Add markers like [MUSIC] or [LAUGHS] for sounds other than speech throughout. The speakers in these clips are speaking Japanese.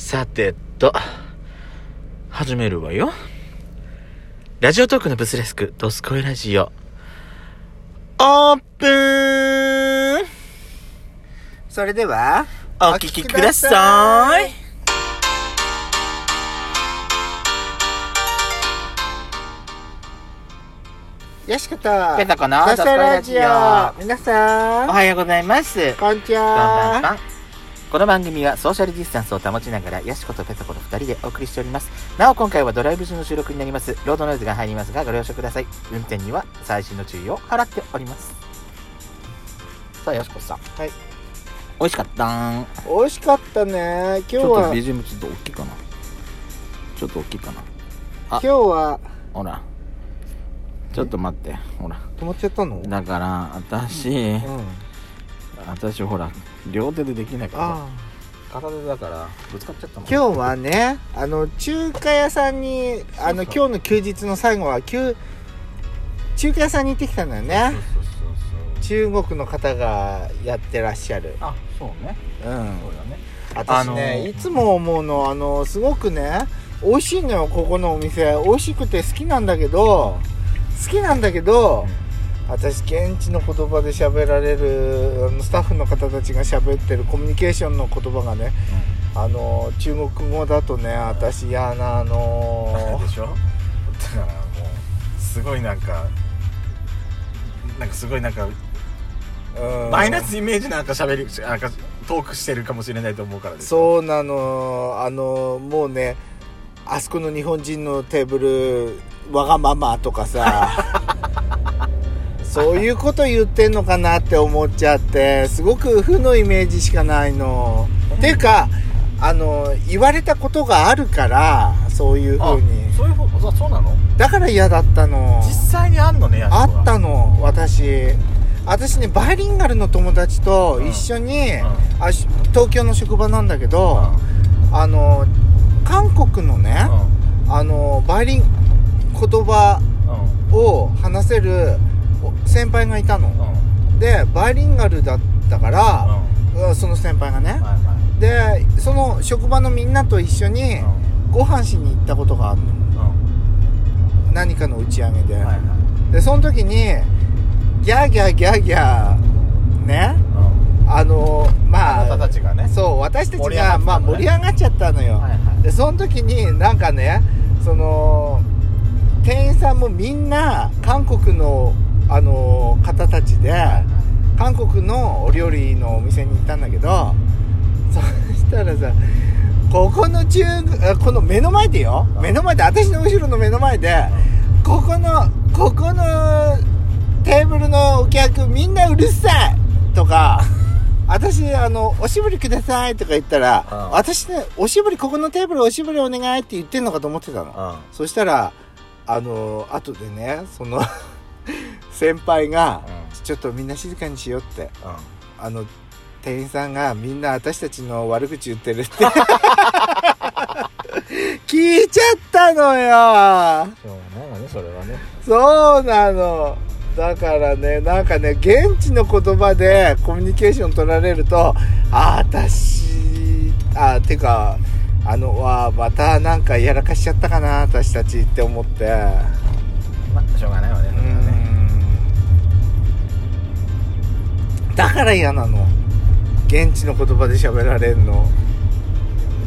さてと、始めるわよ。ラジオトークのブスレスク、ドスコイラジオ。オープンそれでは、お聞きください。よしこと、ペタコのドスコイラジオ。皆さん、おはようございます。こんにちこんばんは。は。この番組はソーシャルディスタンスを保ちながら、ヤシコとペタコの2人でお送りしております。なお、今回はドライブ中の収録になります。ロードノイズが入りますが、ご了承ください。運転には最新の注意を払っております。さあ、ヤシコさん。はい。美味しかったーん。美味しかったね。今日ちょっとは、BGM ちょっと大きいかな。ちょっと大きいかな。今日は、ほら。ちょっと待って。ほら。止まっちゃったの？だから、私、うん。私ほら、両手でできないか片手だから、ぶつかっちゃったもん。今日はね、あの、中華屋さんに、あの、今日の休日の最後は、休中華屋さんに行ってきたのよそうね。そうそうそう。中国の方がやってらっしゃる。あ、そうね。うん。そうだね。私ね、いつも思うのあのすごくね美味しいのよここのお店美味しくて好きなんだけど好きなんだけど私現地の言葉で喋られるあのスタッフの方たちが喋ってるコミュニケーションの言葉がねあの中国語だとね私嫌なあのでしょ？だからもうすごいなんかなんかすごいなんかうん。マイナスイメージなんか喋りなんかトークしてるかもしれないと思うからですそうなの。あのもうねあそこの日本人のテーブルわがままとかさ [LAUGHS] そういうこと言ってんのかなって思っちゃってすごく負のイメージしかないの。っていうかあの言われたことがあるからそういうあ風に。そういうふうあそうなの？だから嫌だったの。実際にあんのねあったのの私。私ねバイリンガルの友達と一緒に、あし東京の職場なんだけど、あの韓国のね、あのバイリン言葉を話せるお先輩がいたの。でバイリンガルだったから、うん。その先輩がね。でその職場のみんなと一緒にご飯しに行ったことがあるの。何かの打ち上げで、でその時にギャーギャーギャーギャーね。あのまああたちがね。そう私たちがねがまあ盛り上がっちゃったのよ、はいはい。でその時になんかねその店員さんもみんな韓国のあの方たちで韓国のお料理のお店に行ったんだけどそしたらさここの中あこの目の前でよ。目の前で私の後ろの目の前でここのここのテーブルのお客みんなうるさい！とか私あのおしぼりください！とか言ったらうん。私ねおしぼりここのテーブルおしぼりお願いって言ってんのかと思ってたの。そしたらあの後でねその先輩がちょっとみんな静かにしようって。あの店員さんがみんな私たちの悪口言ってるって。[LAUGHS] 聞いちゃったのよ。そうねそれはね。そうなの。だからねなんかね現地の言葉でコミュニケーション取られるとあ私あてかあのわまたなんかやらかしちゃったかな私たちって思って。まあしょうがないわねだから嫌なの。現地の言葉で喋られんの。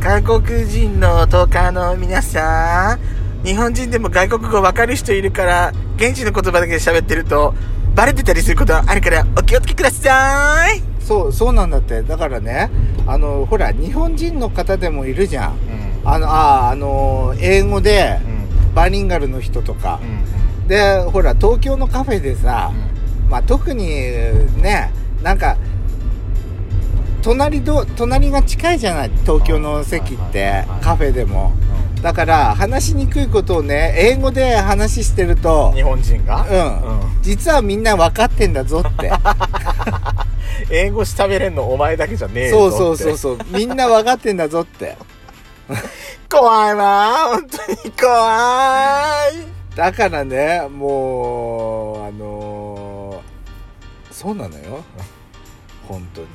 韓国人のトーカーの皆さん、日本人でも外国語わかる人いるから、現地の言葉だけで喋ってると、バレてたりすることあるから、お気をつけください。そうそうなんだって。だからねあのほら日本人の方でもいるじゃん。うん。あのああの英語でうん。バイリンガルの人とか。う、ん。でほら東京のカフェでさ、まあ、特にねなんか隣ど隣が近いじゃない？東京の席っはいてカフェでも。だから話しにくいことをね英語で話してると日本人が？うん。実はみんな分かってんだぞって。[LAUGHS] 英語喋れんのお前だけじゃねえそうぞそうそうそう。みんな分かってんだぞって。怖いわ。本当に怖い。だからねもうあのーそうなのよ。本当に。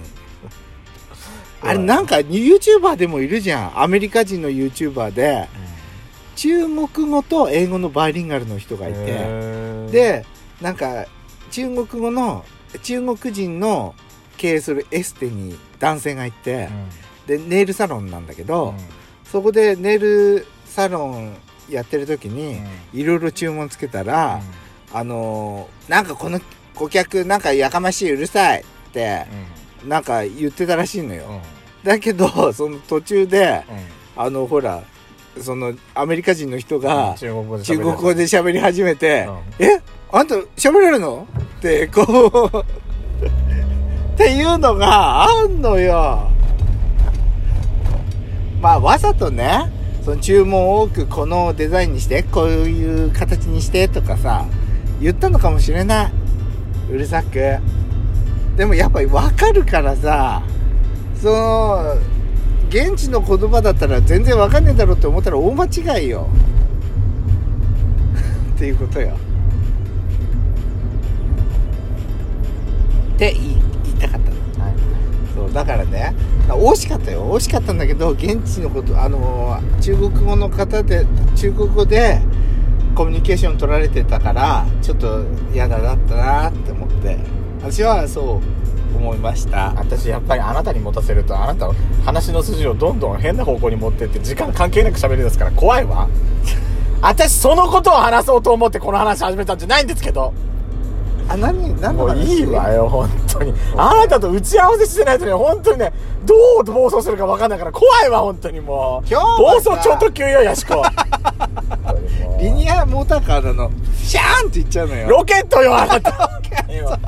[LAUGHS] あれなんか YouTuber でもいるじゃん。アメリカ人の YouTuber で。中国語と英語のバイリンガルの人がいて。でなんか中国語の中国人の経営するエステに男性がいて。でネイルサロンなんだけうん。ど、そこでネイルサロンやってる時にいろいろ注文つけたら、あのーなんかこの顧客なんかやかましいうるさいってなんか言ってたらしいのよ、だけど [LAUGHS] その途中であのほらそのアメリカ人の人が中国語で中国語で喋り始めてうん「えあんた喋れるの?」ってこう [LAUGHS] っていうのがあんのよ。まあわざとねその注文を多くこのデザインにしてこういう形にしてとかさ言ったのかもしれないうるさく。でもやっぱり分かるからさ。その現地の言葉だったら全然分かんねえだろうって思ったら大間違いよ。[LAUGHS] っていうことよ。って言いたかった。のはい。そうだからね惜しかったよ。惜しかったんだけど現地のことあの中国語の方で中国語でコミュニケーション取られてたからちょっと嫌だだったなって思って。私はそう思いました。私やっぱりあなたに持たせるとあなたの話の筋をどんどん変な方向に持ってって時間関係なく喋りですから怖いわ。[LAUGHS] 私そのことを話そうと思ってこの話始めたんじゃないんですけどあ何何の話？もういいわよ本当に。あなたと打ち合わせしてないとね本当にねどう暴走するか分かんないから怖いわ本当にもう。今日暴はさ走超特急よヤシコリニアモーターカーなのシャーンって言っちゃうのよ。ロケットよあなた。今。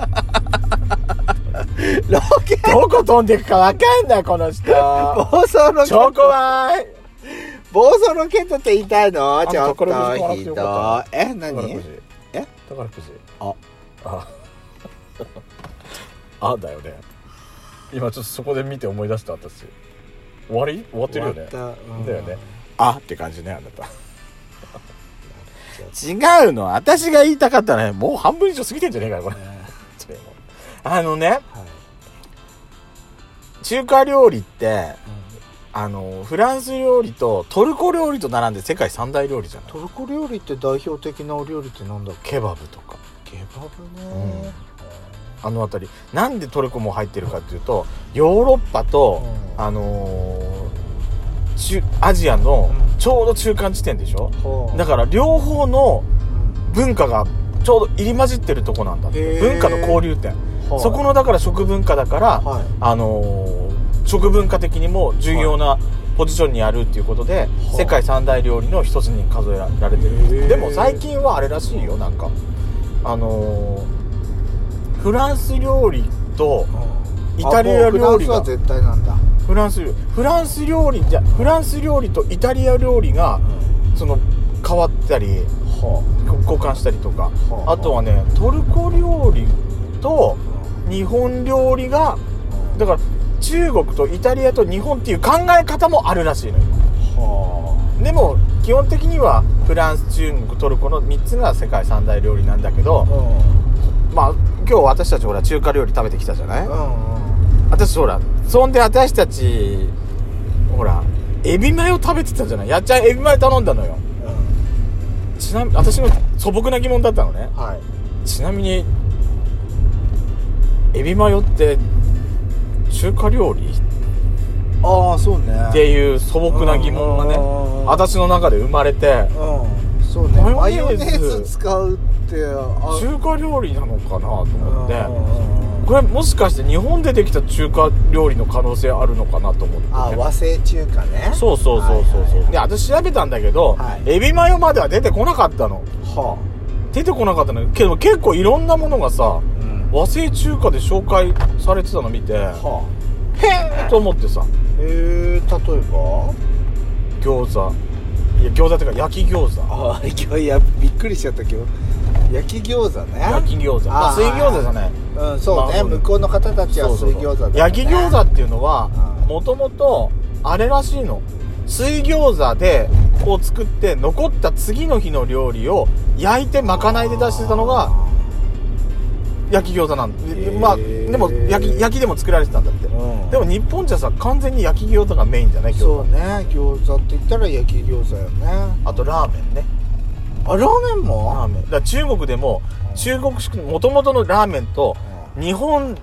ロケどこ飛んでいくか分かんないこの人。暴走ロケ超ット。怖い暴走ロケットって言いたいの？ちょっとひどい。よかえ宝何？くじ。え？宝くじ。あああだよね。今ちょっとそこで見て思い出した私。終わり？終わってるよね。だよね。あって感じねあなた。[LAUGHS] 違うの。私が言いたかったねもう半分以上過ぎてんじゃねえかよこれ。[LAUGHS] あのね中華料理ってあのフランス料理とトルコ料理と並んで世界三大料理じゃない？トルコ料理って代表的なお料理ってなんだケバブとかケバブね。あの辺り。なんでトルコも入ってるかっていうとヨーロッパと、うん。あのー中アジアのうん。ちょうど中間地点でしょ、はあだから両方の文化がちょうど入り混じってるとこなんだって。文化の交流点、はあそこのだから食文化だから、はい。あのー食文化的にも重要なポジションにあるっていうことで、あ世界三大料理の一つに数えられてるでも最近はあれらしいよなんかあのーフランス料理とイタリア料理が。フランスは絶対なんだ。フランス料理。フランス料理じゃフランス料理とイタリア料理がその変わったりは交換したりとか。はあ。あとはねトルコ料理と日本料理がだから中国とイタリアと日本っていう考え方もあるらしいのよ。はでも基本的にはフランス中国トルコの3つが世界三大料理なんだけどあうん。まあ今日私たちほら中華料理食べてきたじゃない？うんうん私ほらそんで私たちほらエビマヨ食べてたじゃない？やっちゃんエビマヨ頼んだのよ。ちなみに私の素朴な疑問だったのね。はい。ちなみにエビマヨって中華料理？ああそうね。っていう素朴な疑問がねうん。私の中で生まれてうん。そうね。ママヨヨネーズ使うってあ中華料理なのかなと思って。うんこれもしかして日本でできた中華料理の可能性あるのかなと思って、ね、あ和製中華ね。そうそうそうそうそう、はいはいで私調べたんだけど、はい。エビマヨまでは出てこなかったの。は出てこなかったの。けど結構いろんなものがさあうん。和製中華で紹介されてたの見てへはえと思ってさ。あへえ例えば？餃子。いや餃子っていうか焼き餃子。ああ今日いやびっくりしちゃった今日。焼き餃子ね。焼き餃子。まあ水餃子じゃないうんそうね、まあ向こうの方たちは水餃子だ、ね、焼き餃子っていうのはうん。もともとあれらしいの。水餃子でこう作って残った次の日の料理を焼いてまかないで出してたのが焼き餃子なんまあでも焼き焼きでも作られてたんだって、うん。でも日本じゃさ完全に焼き餃子がメインじゃない餃子。そうね。餃子って言ったら焼き餃子よね。あとラーメンね。あラーメンラもーメン。だから中国でも中国式もともとのラーメンと日本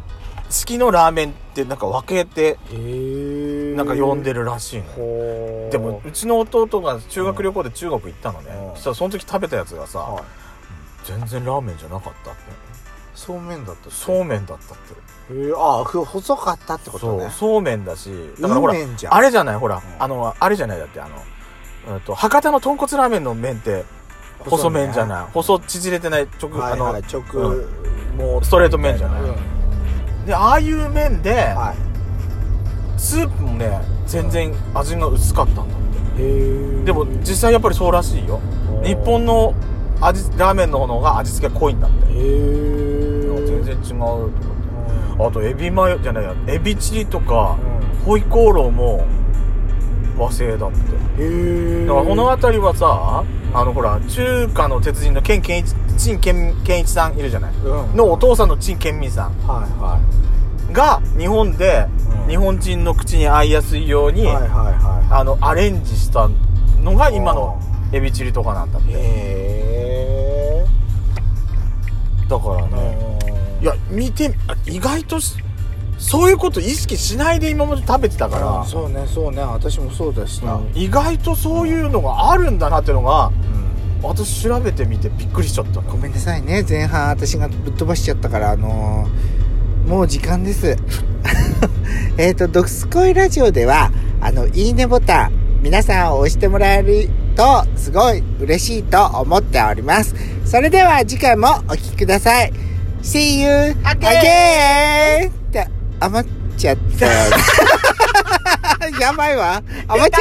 式のラーメンってなんか分けてへえなんか呼んでるらしいの、ほうでもうちの弟が修学旅行で中国行ったのね、うん。そしたらその時食べたやつがさ、はい。全然ラーメンじゃなかったってそうめんだったそうめんだったって。へえあふ細かったってことね。そうそうめんだし。だからほらあれじゃない？ほら、ん。あのあれじゃない？だってあの、うん、と博多の豚骨ラーメンの麺って細麺じゃない？細縮れてない直、はいはいあ直、うもうストレート麺じゃない？うん。のでああいう麺で、はスープもね全然味が薄かったんだって。いへえでも実際やっぱりそうらしいよ。日本の味ラーメンの方が味付け濃いんだって。へえ違うと思ってあとエビマヨじゃないやエビチリとかうホイコーローも和製だって。へえだからこの辺りはさあのほら中華の鉄人の陳健一陳健健一さんいるじゃない。うん。のお父さんの陳健民さん。はいはが日本でうん。日本人の口に合いやすいように、いはいはい。はあのアレンジしたのが今のエビチリとかなんだっいて。へえだからねいや見てあ意外としそういうこと意識しないで今まで食べてたから、そうねそうね。私もそうだしな、うん。意外とそういうのがあるんだなっていうのがうん。私調べてみてびっくりしちゃったごめんなさいね。前半私がぶっ飛ばしちゃったからあのーもう時間です。[LAUGHS] えっと「ドクスコイラジオ」ではあのいいねボタン皆さんを押してもらえるとすごい嬉しいと思っております。それでは次回もお聴きください See you again! って余っちゃったやばいわ余っちゃ